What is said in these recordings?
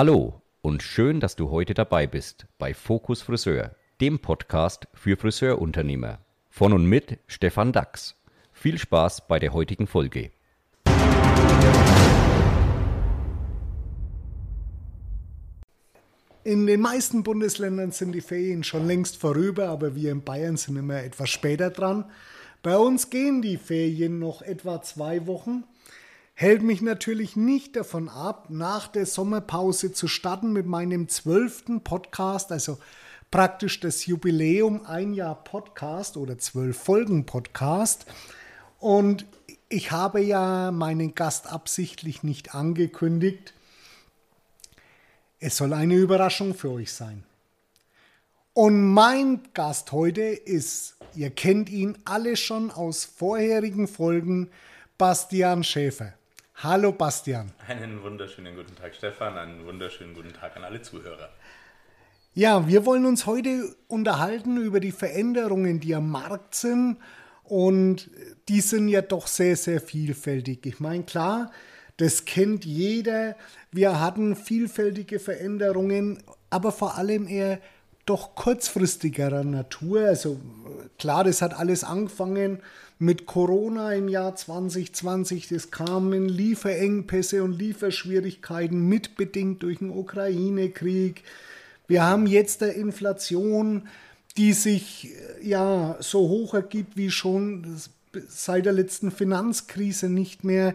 Hallo und schön, dass du heute dabei bist bei Fokus Friseur, dem Podcast für Friseurunternehmer. Von und mit Stefan Dax. Viel Spaß bei der heutigen Folge. In den meisten Bundesländern sind die Ferien schon längst vorüber, aber wir in Bayern sind immer etwas später dran. Bei uns gehen die Ferien noch etwa zwei Wochen hält mich natürlich nicht davon ab, nach der Sommerpause zu starten mit meinem zwölften Podcast, also praktisch das Jubiläum ein Jahr Podcast oder zwölf Folgen Podcast. Und ich habe ja meinen Gast absichtlich nicht angekündigt. Es soll eine Überraschung für euch sein. Und mein Gast heute ist, ihr kennt ihn alle schon aus vorherigen Folgen, Bastian Schäfer. Hallo Bastian. Einen wunderschönen guten Tag, Stefan. Einen wunderschönen guten Tag an alle Zuhörer. Ja, wir wollen uns heute unterhalten über die Veränderungen, die am Markt sind. Und die sind ja doch sehr, sehr vielfältig. Ich meine, klar, das kennt jeder. Wir hatten vielfältige Veränderungen, aber vor allem eher doch kurzfristigerer Natur. Also klar, das hat alles angefangen mit Corona im Jahr 2020. Es kamen Lieferengpässe und Lieferschwierigkeiten mitbedingt durch den Ukraine-Krieg. Wir haben jetzt der Inflation, die sich ja so hoch ergibt wie schon seit der letzten Finanzkrise nicht mehr.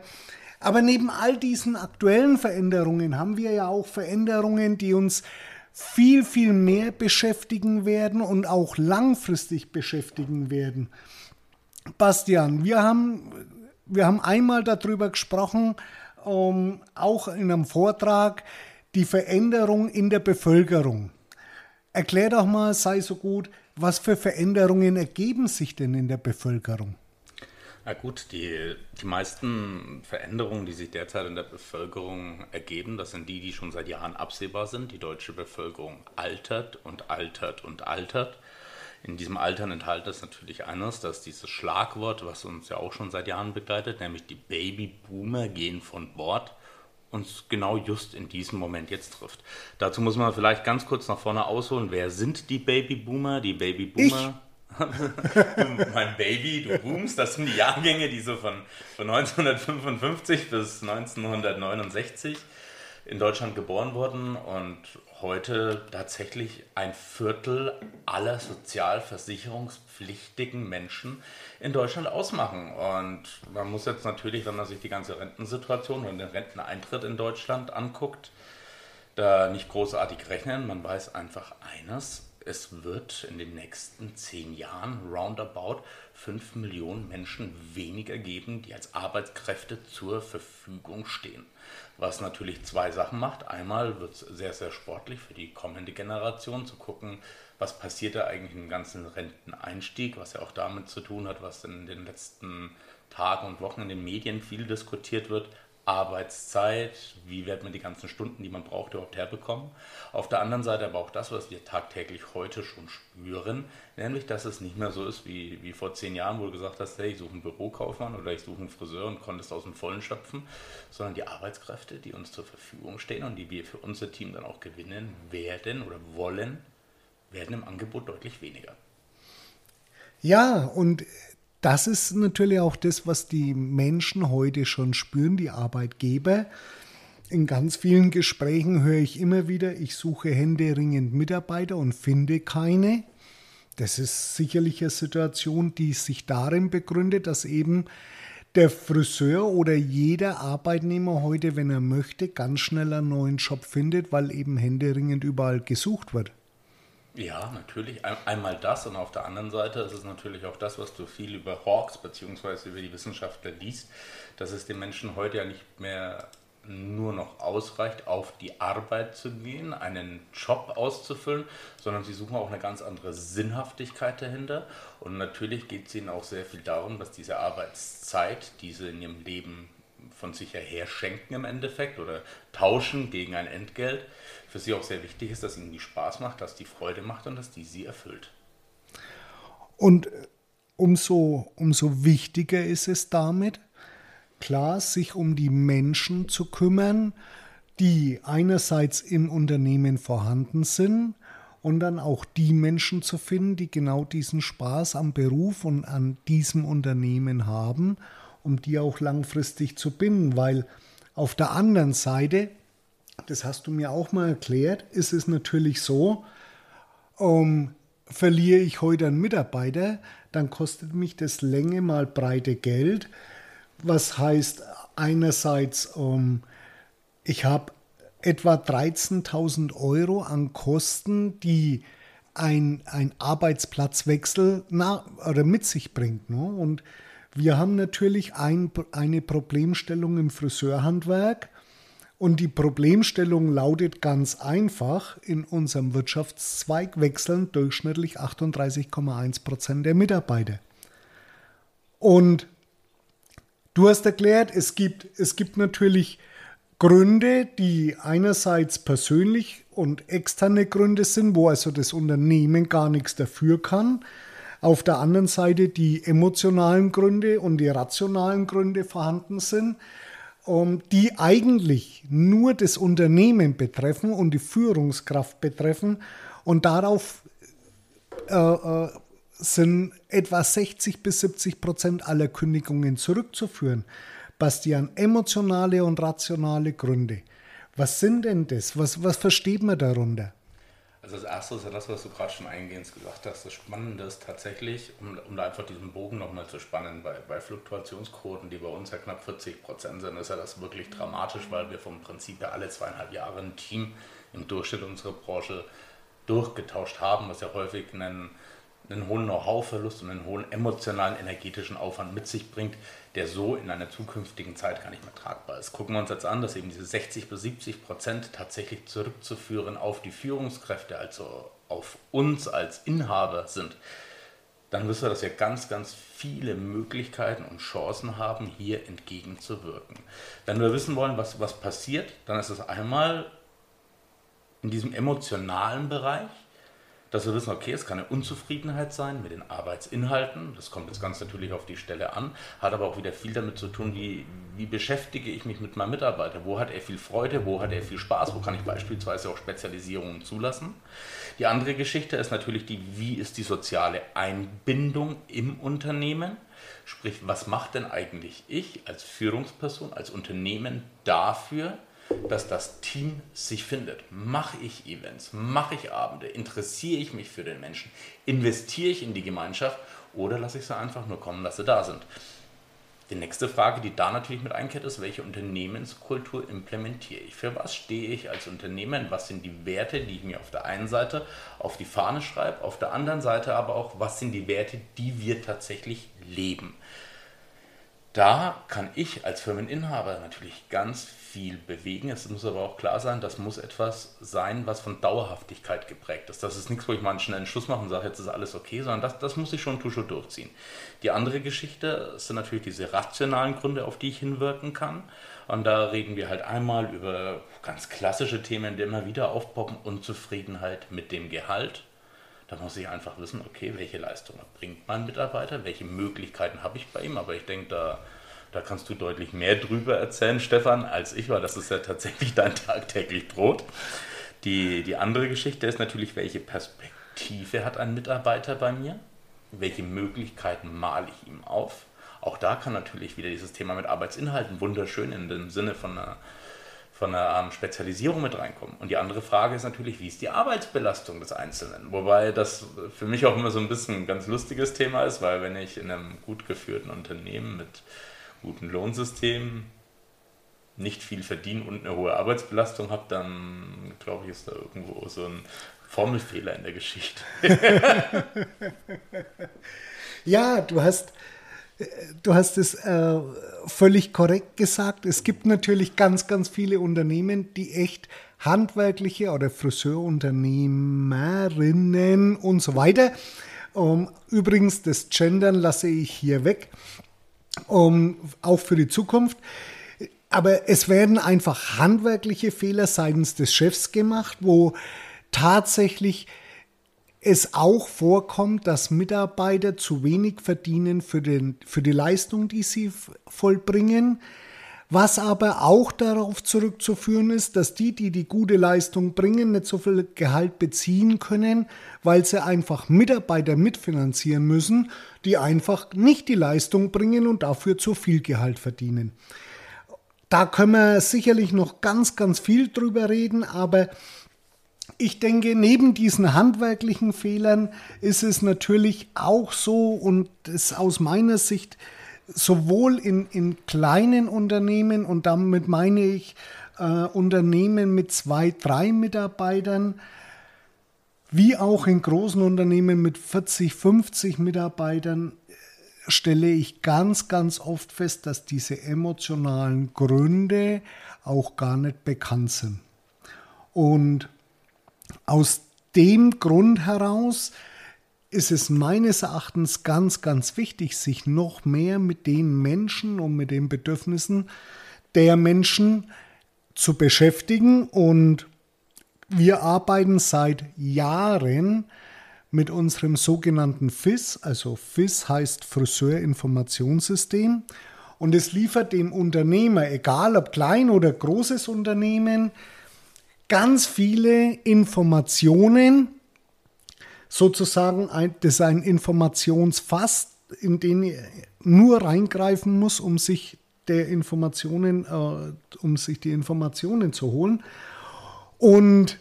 Aber neben all diesen aktuellen Veränderungen haben wir ja auch Veränderungen, die uns viel, viel mehr beschäftigen werden und auch langfristig beschäftigen werden. Bastian, wir haben, wir haben einmal darüber gesprochen, ähm, auch in einem Vortrag, die Veränderung in der Bevölkerung. Erklär doch mal, sei so gut, was für Veränderungen ergeben sich denn in der Bevölkerung? Na gut, die, die meisten Veränderungen, die sich derzeit in der Bevölkerung ergeben, das sind die, die schon seit Jahren absehbar sind. Die deutsche Bevölkerung altert und altert und altert. In diesem Altern enthalten es natürlich eines, dass dieses Schlagwort, was uns ja auch schon seit Jahren begleitet, nämlich die Babyboomer gehen von Bord, uns genau just in diesem Moment jetzt trifft. Dazu muss man vielleicht ganz kurz nach vorne ausholen. Wer sind die Babyboomer? Die Babyboomer. mein Baby, du boomst, das sind die Jahrgänge, die so von, von 1955 bis 1969 in Deutschland geboren wurden und heute tatsächlich ein Viertel aller sozialversicherungspflichtigen Menschen in Deutschland ausmachen. Und man muss jetzt natürlich, wenn man sich die ganze Rentensituation und den Renteneintritt in Deutschland anguckt, da nicht großartig rechnen. Man weiß einfach eines, es wird in den nächsten zehn Jahren roundabout fünf Millionen Menschen weniger geben, die als Arbeitskräfte zur Verfügung stehen. Was natürlich zwei Sachen macht. Einmal wird es sehr, sehr sportlich für die kommende Generation zu gucken, was passiert da eigentlich im ganzen Renteneinstieg, was ja auch damit zu tun hat, was in den letzten Tagen und Wochen in den Medien viel diskutiert wird. Arbeitszeit, wie wird man die ganzen Stunden, die man braucht, überhaupt herbekommen. Auf der anderen Seite aber auch das, was wir tagtäglich heute schon spüren, nämlich, dass es nicht mehr so ist wie, wie vor zehn Jahren, wo du gesagt hast, hey, ich suche einen Bürokaufmann oder ich suche einen Friseur und konntest aus dem Vollen schöpfen, sondern die Arbeitskräfte, die uns zur Verfügung stehen und die wir für unser Team dann auch gewinnen werden oder wollen, werden im Angebot deutlich weniger. Ja, und das ist natürlich auch das, was die Menschen heute schon spüren, die Arbeitgeber. In ganz vielen Gesprächen höre ich immer wieder, ich suche händeringend Mitarbeiter und finde keine. Das ist sicherlich eine Situation, die sich darin begründet, dass eben der Friseur oder jeder Arbeitnehmer heute, wenn er möchte, ganz schnell einen neuen Job findet, weil eben händeringend überall gesucht wird. Ja, natürlich. Einmal das und auf der anderen Seite ist es natürlich auch das, was du viel über Hawks bzw. über die Wissenschaftler liest, dass es den Menschen heute ja nicht mehr nur noch ausreicht, auf die Arbeit zu gehen, einen Job auszufüllen, sondern sie suchen auch eine ganz andere Sinnhaftigkeit dahinter. Und natürlich geht es ihnen auch sehr viel darum, dass diese Arbeitszeit, die sie in ihrem Leben von sich her schenken im Endeffekt oder tauschen gegen ein Entgelt, für sie auch sehr wichtig ist, dass ihnen die Spaß macht, dass die Freude macht und dass die sie erfüllt. Und umso, umso wichtiger ist es damit, klar, sich um die Menschen zu kümmern, die einerseits im Unternehmen vorhanden sind und dann auch die Menschen zu finden, die genau diesen Spaß am Beruf und an diesem Unternehmen haben, um die auch langfristig zu binden, weil auf der anderen Seite, das hast du mir auch mal erklärt, ist es natürlich so, um, verliere ich heute einen Mitarbeiter, dann kostet mich das Länge mal Breite Geld, was heißt einerseits, um, ich habe etwa 13.000 Euro an Kosten, die ein, ein Arbeitsplatzwechsel na, oder mit sich bringt. Ne? Und wir haben natürlich ein, eine Problemstellung im Friseurhandwerk. Und die Problemstellung lautet ganz einfach, in unserem Wirtschaftszweig wechseln durchschnittlich 38,1 Prozent der Mitarbeiter. Und du hast erklärt, es gibt, es gibt natürlich Gründe, die einerseits persönlich und externe Gründe sind, wo also das Unternehmen gar nichts dafür kann. Auf der anderen Seite die emotionalen Gründe und die rationalen Gründe vorhanden sind, ähm, die eigentlich nur das Unternehmen betreffen und die Führungskraft betreffen. Und darauf äh, äh, sind etwa 60 bis 70 Prozent aller Kündigungen zurückzuführen. Bastian, emotionale und rationale Gründe. Was sind denn das? Was, was versteht man darunter? Also das Erste ist ja das, was du gerade schon eingehend gesagt hast. Das Spannende ist tatsächlich, um, um da einfach diesen Bogen nochmal zu spannen, bei, bei Fluktuationsquoten, die bei uns ja knapp 40 Prozent sind, ist ja das wirklich dramatisch, weil wir vom Prinzip ja alle zweieinhalb Jahre ein Team im Durchschnitt unserer Branche durchgetauscht haben, was ja häufig einen einen hohen Know-how-Verlust und einen hohen emotionalen, energetischen Aufwand mit sich bringt, der so in einer zukünftigen Zeit gar nicht mehr tragbar ist. Gucken wir uns jetzt an, dass eben diese 60 bis 70 Prozent tatsächlich zurückzuführen auf die Führungskräfte, also auf uns als Inhaber sind, dann wissen wir, dass wir ganz, ganz viele Möglichkeiten und Chancen haben, hier entgegenzuwirken. Wenn wir wissen wollen, was, was passiert, dann ist es einmal in diesem emotionalen Bereich, dass wir wissen, okay, es kann eine Unzufriedenheit sein mit den Arbeitsinhalten. Das kommt jetzt ganz natürlich auf die Stelle an, hat aber auch wieder viel damit zu tun, wie, wie beschäftige ich mich mit meinem Mitarbeiter? Wo hat er viel Freude? Wo hat er viel Spaß? Wo kann ich beispielsweise auch Spezialisierungen zulassen? Die andere Geschichte ist natürlich die, wie ist die soziale Einbindung im Unternehmen? Sprich, was macht denn eigentlich ich als Führungsperson, als Unternehmen dafür, dass das Team sich findet. Mache ich Events, mache ich Abende, interessiere ich mich für den Menschen, investiere ich in die Gemeinschaft oder lasse ich sie einfach nur kommen, dass sie da sind. Die nächste Frage, die da natürlich mit einkehrt, ist, welche Unternehmenskultur implementiere ich? Für was stehe ich als Unternehmen? Was sind die Werte, die ich mir auf der einen Seite auf die Fahne schreibe, auf der anderen Seite aber auch, was sind die Werte, die wir tatsächlich leben? Da kann ich als Firmeninhaber natürlich ganz viel bewegen. Es muss aber auch klar sein, das muss etwas sein, was von Dauerhaftigkeit geprägt ist. Das ist nichts, wo ich mal einen schnellen Schluss mache und sage, jetzt ist alles okay, sondern das, das muss ich schon Tusche durchziehen. Die andere Geschichte sind natürlich diese rationalen Gründe, auf die ich hinwirken kann. Und da reden wir halt einmal über ganz klassische Themen, die immer wieder aufpoppen, Unzufriedenheit mit dem Gehalt. Da muss ich einfach wissen, okay, welche Leistungen bringt mein Mitarbeiter, welche Möglichkeiten habe ich bei ihm. Aber ich denke, da da kannst du deutlich mehr drüber erzählen, Stefan, als ich, weil das ist ja tatsächlich dein tagtäglich Brot. Die, die andere Geschichte ist natürlich, welche Perspektive hat ein Mitarbeiter bei mir? Welche Möglichkeiten male ich ihm auf? Auch da kann natürlich wieder dieses Thema mit Arbeitsinhalten wunderschön in dem Sinne von einer, von einer ähm, Spezialisierung mit reinkommen. Und die andere Frage ist natürlich, wie ist die Arbeitsbelastung des Einzelnen? Wobei das für mich auch immer so ein bisschen ein ganz lustiges Thema ist, weil wenn ich in einem gut geführten Unternehmen mit guten Lohnsystem nicht viel verdienen und eine hohe Arbeitsbelastung habe, dann glaube ich, ist da irgendwo so ein Formelfehler in der Geschichte. ja, du hast, du hast es äh, völlig korrekt gesagt. Es gibt natürlich ganz, ganz viele Unternehmen, die echt handwerkliche oder Friseurunternehmerinnen und so weiter. Um, ähm, übrigens, das Gendern lasse ich hier weg um, auch für die Zukunft. Aber es werden einfach handwerkliche Fehler seitens des Chefs gemacht, wo tatsächlich es auch vorkommt, dass Mitarbeiter zu wenig verdienen für, den, für die Leistung, die sie vollbringen, was aber auch darauf zurückzuführen ist, dass die, die die gute Leistung bringen, nicht so viel Gehalt beziehen können, weil sie einfach Mitarbeiter mitfinanzieren müssen, die einfach nicht die Leistung bringen und dafür zu viel Gehalt verdienen. Da können wir sicherlich noch ganz, ganz viel drüber reden, aber ich denke, neben diesen handwerklichen Fehlern ist es natürlich auch so und ist aus meiner Sicht sowohl in, in kleinen Unternehmen und damit meine ich äh, Unternehmen mit zwei, drei Mitarbeitern, wie auch in großen Unternehmen mit 40, 50 Mitarbeitern stelle ich ganz, ganz oft fest, dass diese emotionalen Gründe auch gar nicht bekannt sind. Und aus dem Grund heraus ist es meines Erachtens ganz, ganz wichtig, sich noch mehr mit den Menschen und mit den Bedürfnissen der Menschen zu beschäftigen. Und wir arbeiten seit Jahren mit unserem sogenannten FIS, also FIS heißt Friseurinformationssystem. Und es liefert dem Unternehmer, egal ob klein oder großes Unternehmen, ganz viele Informationen, sozusagen ein, das ist ein Informationsfass, in den er nur reingreifen muss, um sich der Informationen, äh, um sich die Informationen zu holen. Und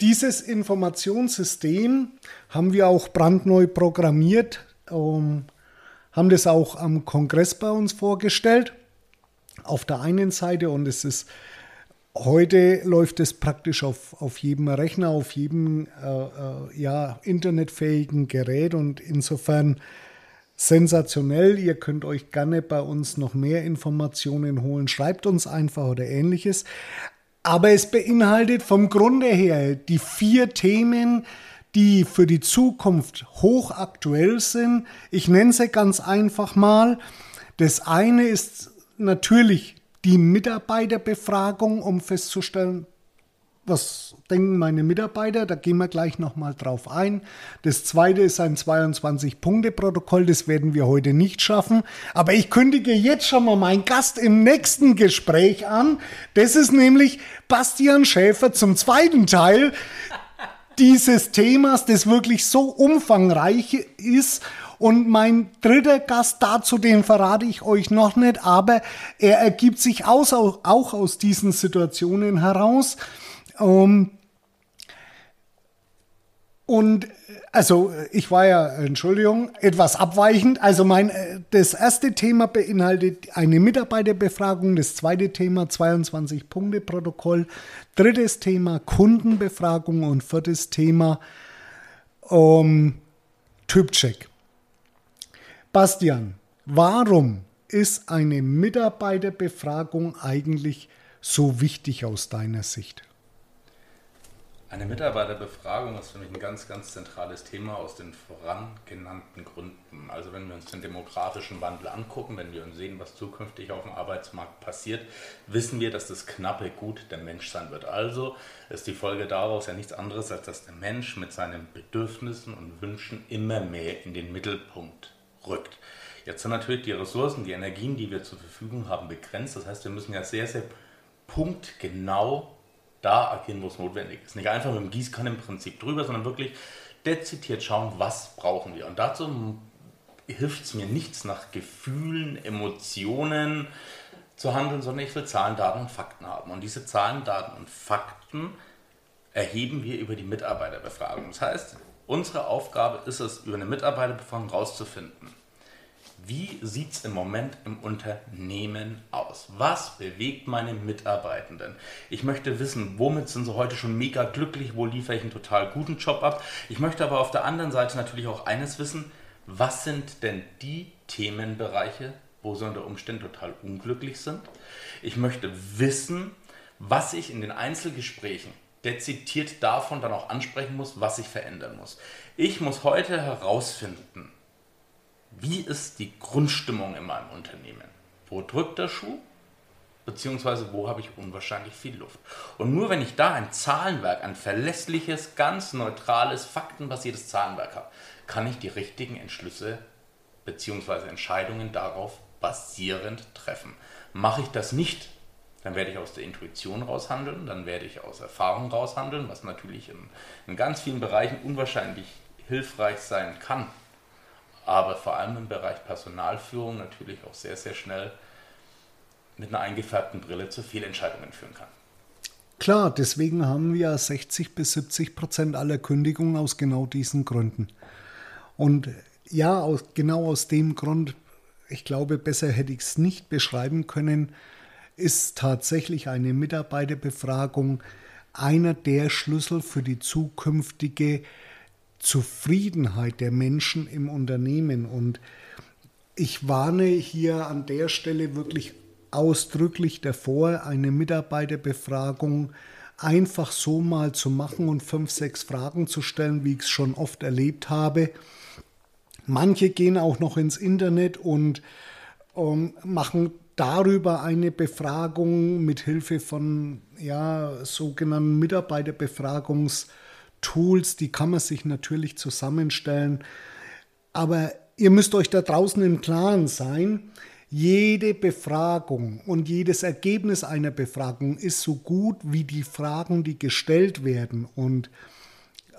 dieses Informationssystem haben wir auch brandneu programmiert, ähm, haben das auch am Kongress bei uns vorgestellt. Auf der einen Seite und es ist Heute läuft es praktisch auf, auf jedem Rechner, auf jedem äh, äh, ja, internetfähigen Gerät und insofern sensationell. Ihr könnt euch gerne bei uns noch mehr Informationen holen. Schreibt uns einfach oder ähnliches. Aber es beinhaltet vom Grunde her die vier Themen, die für die Zukunft hochaktuell sind. Ich nenne sie ganz einfach mal. Das eine ist natürlich die Mitarbeiterbefragung, um festzustellen, was denken meine Mitarbeiter, da gehen wir gleich nochmal drauf ein. Das zweite ist ein 22-Punkte-Protokoll, das werden wir heute nicht schaffen. Aber ich kündige jetzt schon mal meinen Gast im nächsten Gespräch an. Das ist nämlich Bastian Schäfer zum zweiten Teil dieses Themas, das wirklich so umfangreich ist und mein dritter Gast dazu, den verrate ich euch noch nicht, aber er ergibt sich aus, auch aus diesen Situationen heraus. Ähm, und also ich war ja, Entschuldigung, etwas abweichend. Also mein das erste Thema beinhaltet eine Mitarbeiterbefragung, das zweite Thema 22 Punkte Protokoll, drittes Thema Kundenbefragung und viertes Thema ähm, Typcheck. Bastian, warum ist eine Mitarbeiterbefragung eigentlich so wichtig aus deiner Sicht? Eine Mitarbeiterbefragung ist für mich ein ganz, ganz zentrales Thema aus den vorangenannten Gründen. Also wenn wir uns den demografischen Wandel angucken, wenn wir uns sehen, was zukünftig auf dem Arbeitsmarkt passiert, wissen wir, dass das knappe Gut der Mensch sein wird. Also ist die Folge daraus ja nichts anderes, als dass der Mensch mit seinen Bedürfnissen und Wünschen immer mehr in den Mittelpunkt rückt. Jetzt sind natürlich die Ressourcen, die Energien, die wir zur Verfügung haben, begrenzt. Das heißt, wir müssen ja sehr, sehr punktgenau da agieren, wo es notwendig ist. Nicht einfach mit dem Gießkannenprinzip drüber, sondern wirklich dezidiert schauen, was brauchen wir. Und dazu hilft es mir nichts nach Gefühlen, Emotionen zu handeln, sondern ich will Zahlen, Daten und Fakten haben. Und diese Zahlen, Daten und Fakten erheben wir über die Mitarbeiterbefragung. Das heißt, Unsere Aufgabe ist es, über eine Mitarbeiterbefragung herauszufinden, wie sieht es im Moment im Unternehmen aus? Was bewegt meine Mitarbeitenden? Ich möchte wissen, womit sind sie heute schon mega glücklich, wo liefere ich einen total guten Job ab. Ich möchte aber auf der anderen Seite natürlich auch eines wissen, was sind denn die Themenbereiche, wo sie unter Umständen total unglücklich sind? Ich möchte wissen, was ich in den Einzelgesprächen dezidiert davon dann auch ansprechen muss, was sich verändern muss. Ich muss heute herausfinden, wie ist die Grundstimmung in meinem Unternehmen? Wo drückt der Schuh? Beziehungsweise wo habe ich unwahrscheinlich viel Luft? Und nur wenn ich da ein Zahlenwerk, ein verlässliches, ganz neutrales, faktenbasiertes Zahlenwerk habe, kann ich die richtigen Entschlüsse bzw. Entscheidungen darauf basierend treffen. Mache ich das nicht, dann werde ich aus der Intuition raushandeln, dann werde ich aus Erfahrung raushandeln, was natürlich in, in ganz vielen Bereichen unwahrscheinlich hilfreich sein kann, aber vor allem im Bereich Personalführung natürlich auch sehr, sehr schnell mit einer eingefärbten Brille zu Fehlentscheidungen führen kann. Klar, deswegen haben wir 60 bis 70 Prozent aller Kündigungen aus genau diesen Gründen. Und ja, aus, genau aus dem Grund, ich glaube, besser hätte ich es nicht beschreiben können, ist tatsächlich eine Mitarbeiterbefragung einer der Schlüssel für die zukünftige Zufriedenheit der Menschen im Unternehmen. Und ich warne hier an der Stelle wirklich ausdrücklich davor, eine Mitarbeiterbefragung einfach so mal zu machen und fünf, sechs Fragen zu stellen, wie ich es schon oft erlebt habe. Manche gehen auch noch ins Internet und ähm, machen darüber eine Befragung mit Hilfe von ja, sogenannten Mitarbeiterbefragungstools. Die kann man sich natürlich zusammenstellen. Aber ihr müsst euch da draußen im Klaren sein, jede Befragung und jedes Ergebnis einer Befragung ist so gut wie die Fragen, die gestellt werden. Und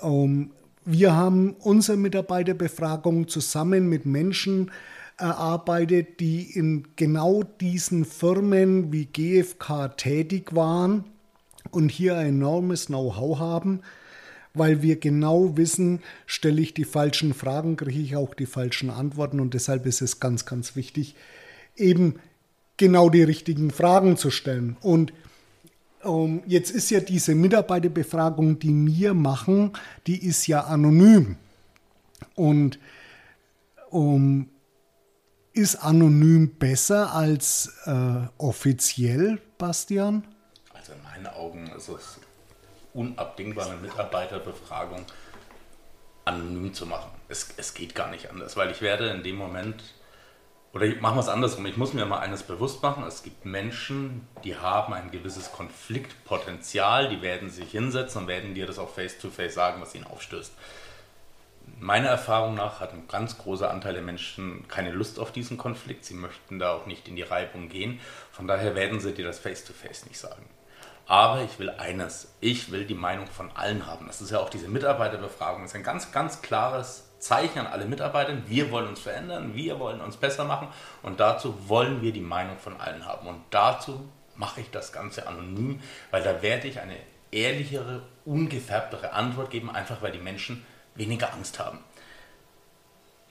ähm, wir haben unsere Mitarbeiterbefragung zusammen mit Menschen erarbeitet, die in genau diesen Firmen wie GfK tätig waren und hier ein enormes Know-how haben, weil wir genau wissen, stelle ich die falschen Fragen, kriege ich auch die falschen Antworten und deshalb ist es ganz, ganz wichtig, eben genau die richtigen Fragen zu stellen. Und ähm, jetzt ist ja diese Mitarbeiterbefragung, die wir machen, die ist ja anonym. Und um, ist anonym besser als äh, offiziell, Bastian? Also in meinen Augen ist es unabdingbar, eine Mitarbeiterbefragung anonym zu machen. Es, es geht gar nicht anders, weil ich werde in dem Moment oder machen wir es andersrum. Ich muss mir mal eines bewusst machen. Es gibt Menschen, die haben ein gewisses Konfliktpotenzial, die werden sich hinsetzen und werden dir das auch face-to-face -face sagen, was ihnen aufstößt. Meiner Erfahrung nach hat ein ganz großer Anteil der Menschen keine Lust auf diesen Konflikt. Sie möchten da auch nicht in die Reibung gehen. Von daher werden sie dir das face-to-face -face nicht sagen. Aber ich will eines. Ich will die Meinung von allen haben. Das ist ja auch diese Mitarbeiterbefragung. Das ist ein ganz, ganz klares Zeichen an alle Mitarbeiter, wir wollen uns verändern, wir wollen uns besser machen und dazu wollen wir die Meinung von allen haben. Und dazu mache ich das Ganze anonym, weil da werde ich eine ehrlichere, ungefärbtere Antwort geben, einfach weil die Menschen weniger Angst haben.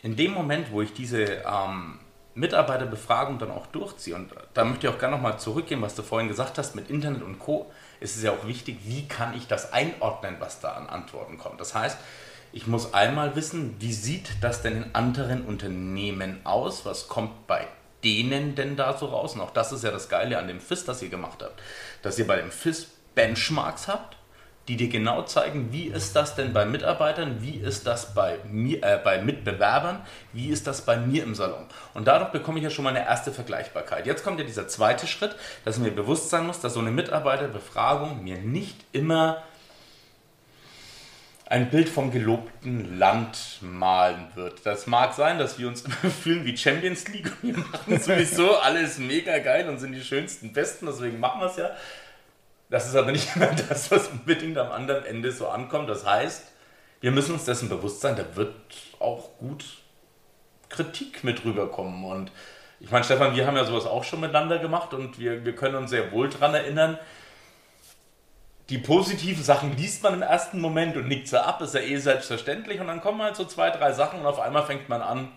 In dem Moment, wo ich diese ähm, Mitarbeiterbefragung dann auch durchziehe, und da möchte ich auch gerne nochmal zurückgehen, was du vorhin gesagt hast mit Internet und Co., ist es ja auch wichtig, wie kann ich das einordnen, was da an Antworten kommt. Das heißt, ich muss einmal wissen, wie sieht das denn in anderen Unternehmen aus? Was kommt bei denen denn da so raus? Und auch das ist ja das Geile an dem FIS, das ihr gemacht habt. Dass ihr bei dem FIS Benchmarks habt, die dir genau zeigen, wie ist das denn bei Mitarbeitern, wie ist das bei, mir, äh, bei Mitbewerbern, wie ist das bei mir im Salon. Und dadurch bekomme ich ja schon mal eine erste Vergleichbarkeit. Jetzt kommt ja dieser zweite Schritt, dass mir bewusst sein muss, dass so eine Mitarbeiterbefragung mir nicht immer ein Bild vom gelobten Land malen wird. Das mag sein, dass wir uns immer fühlen wie Champions League und wir machen sowieso alles mega geil und sind die schönsten, besten, deswegen machen wir es ja. Das ist aber nicht immer das, was unbedingt am anderen Ende so ankommt. Das heißt, wir müssen uns dessen bewusst sein, da wird auch gut Kritik mit rüberkommen. Und ich meine, Stefan, wir haben ja sowas auch schon miteinander gemacht und wir, wir können uns sehr wohl daran erinnern, die positiven Sachen liest man im ersten Moment und nickt sie ab, ist ja eh selbstverständlich. Und dann kommen halt so zwei, drei Sachen und auf einmal fängt man an,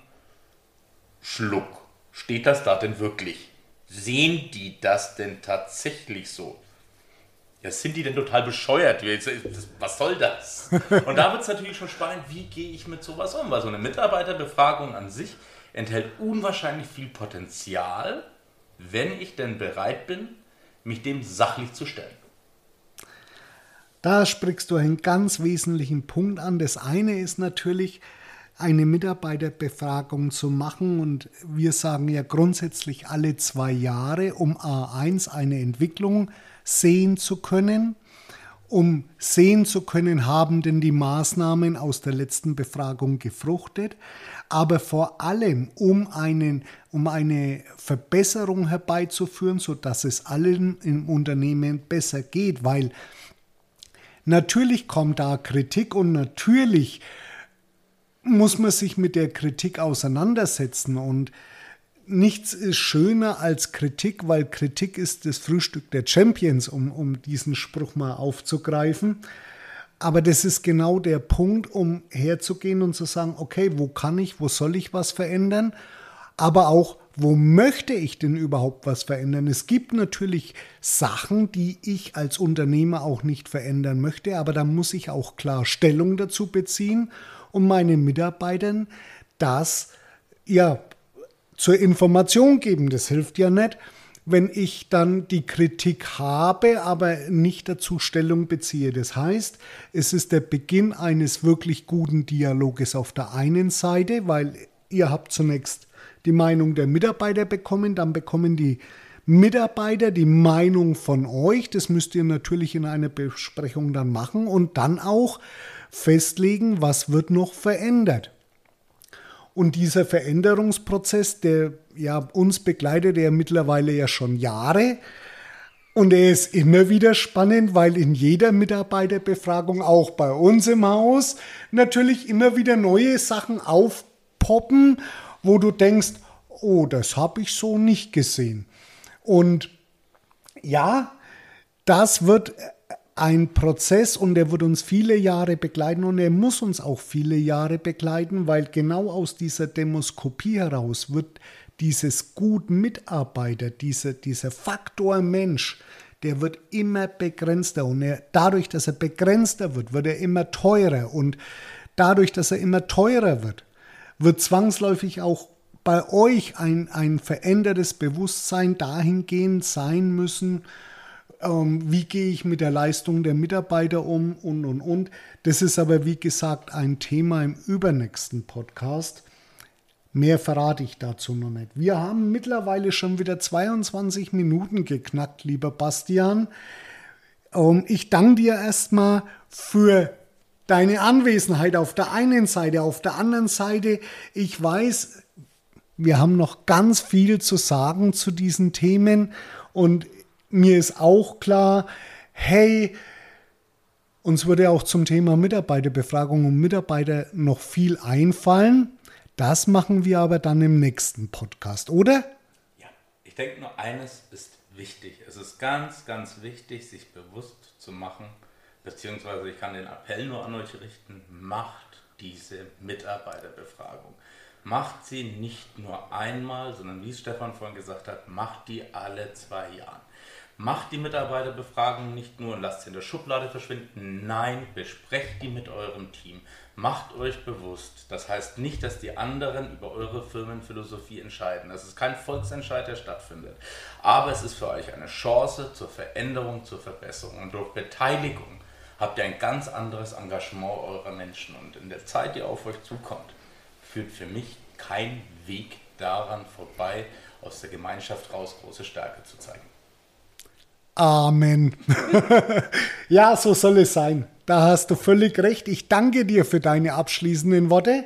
Schluck. Steht das da denn wirklich? Sehen die das denn tatsächlich so? Ja, sind die denn total bescheuert? Was soll das? Und da wird es natürlich schon spannend, wie gehe ich mit sowas um? Weil so eine Mitarbeiterbefragung an sich enthält unwahrscheinlich viel Potenzial, wenn ich denn bereit bin, mich dem sachlich zu stellen. Da sprichst du einen ganz wesentlichen Punkt an. Das eine ist natürlich, eine Mitarbeiterbefragung zu machen. Und wir sagen ja grundsätzlich alle zwei Jahre, um A1 eine Entwicklung sehen zu können. um sehen zu können, haben denn die Maßnahmen aus der letzten Befragung gefruchtet, aber vor allem um, einen, um eine Verbesserung herbeizuführen, sodass es allen im Unternehmen besser geht, weil natürlich kommt da Kritik und natürlich muss man sich mit der Kritik auseinandersetzen und nichts ist schöner als Kritik, weil Kritik ist das Frühstück der Champions, um, um diesen Spruch mal aufzugreifen. Aber das ist genau der Punkt, um herzugehen und zu sagen, okay, wo kann ich, wo soll ich was verändern? Aber auch, wo möchte ich denn überhaupt was verändern? Es gibt natürlich Sachen, die ich als Unternehmer auch nicht verändern möchte, aber da muss ich auch klar Stellung dazu beziehen, um meinen Mitarbeitern das ja zur Information geben. Das hilft ja nicht, wenn ich dann die Kritik habe, aber nicht dazu Stellung beziehe. Das heißt, es ist der Beginn eines wirklich guten Dialoges auf der einen Seite, weil ihr habt zunächst die Meinung der Mitarbeiter bekommen, dann bekommen die Mitarbeiter die Meinung von euch. Das müsst ihr natürlich in einer Besprechung dann machen und dann auch festlegen, was wird noch verändert. Und dieser Veränderungsprozess, der ja uns begleitet, der mittlerweile ja schon Jahre. Und er ist immer wieder spannend, weil in jeder Mitarbeiterbefragung, auch bei uns im Haus, natürlich immer wieder neue Sachen aufpoppen, wo du denkst, oh, das habe ich so nicht gesehen. Und ja, das wird ein Prozess und der wird uns viele Jahre begleiten und er muss uns auch viele Jahre begleiten, weil genau aus dieser Demoskopie heraus wird dieses Gut Mitarbeiter, diese, dieser Faktor Mensch, der wird immer begrenzter und er, dadurch, dass er begrenzter wird, wird er immer teurer und dadurch, dass er immer teurer wird, wird zwangsläufig auch bei euch ein, ein verändertes Bewusstsein dahingehend sein müssen, ähm, wie gehe ich mit der Leistung der Mitarbeiter um und, und, und. Das ist aber, wie gesagt, ein Thema im übernächsten Podcast. Mehr verrate ich dazu noch nicht. Wir haben mittlerweile schon wieder 22 Minuten geknackt, lieber Bastian. Ähm, ich danke dir erstmal für deine Anwesenheit auf der einen Seite. Auf der anderen Seite, ich weiß, wir haben noch ganz viel zu sagen zu diesen Themen und mir ist auch klar, hey, uns würde auch zum Thema Mitarbeiterbefragung und Mitarbeiter noch viel einfallen. Das machen wir aber dann im nächsten Podcast, oder? Ja, ich denke nur eines ist wichtig. Es ist ganz, ganz wichtig, sich bewusst zu machen, beziehungsweise ich kann den Appell nur an euch richten, macht diese Mitarbeiterbefragung. Macht sie nicht nur einmal, sondern wie Stefan vorhin gesagt hat, macht die alle zwei Jahre. Macht die Mitarbeiterbefragung nicht nur und lasst sie in der Schublade verschwinden. Nein, besprecht die mit eurem Team. Macht euch bewusst. Das heißt nicht, dass die anderen über eure Firmenphilosophie entscheiden. Das ist kein Volksentscheid, der stattfindet. Aber es ist für euch eine Chance zur Veränderung, zur Verbesserung. Und durch Beteiligung habt ihr ein ganz anderes Engagement eurer Menschen. Und in der Zeit, die auf euch zukommt, führt für mich kein Weg daran vorbei, aus der Gemeinschaft raus große Stärke zu zeigen. Amen. ja, so soll es sein. Da hast du völlig recht. Ich danke dir für deine abschließenden Worte.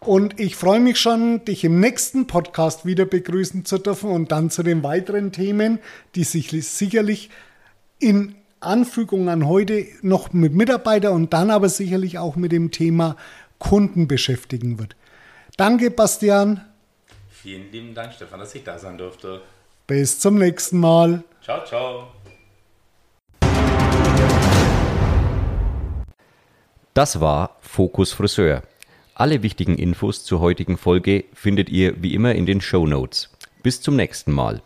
Und ich freue mich schon, dich im nächsten Podcast wieder begrüßen zu dürfen und dann zu den weiteren Themen, die sich sicherlich in Anfügung an heute noch mit Mitarbeiter und dann aber sicherlich auch mit dem Thema Kunden beschäftigen wird. Danke, Bastian. Vielen lieben Dank, Stefan, dass ich da sein durfte. Bis zum nächsten Mal. Ciao, ciao. Das war Fokus Friseur. Alle wichtigen Infos zur heutigen Folge findet ihr wie immer in den Show Notes. Bis zum nächsten Mal.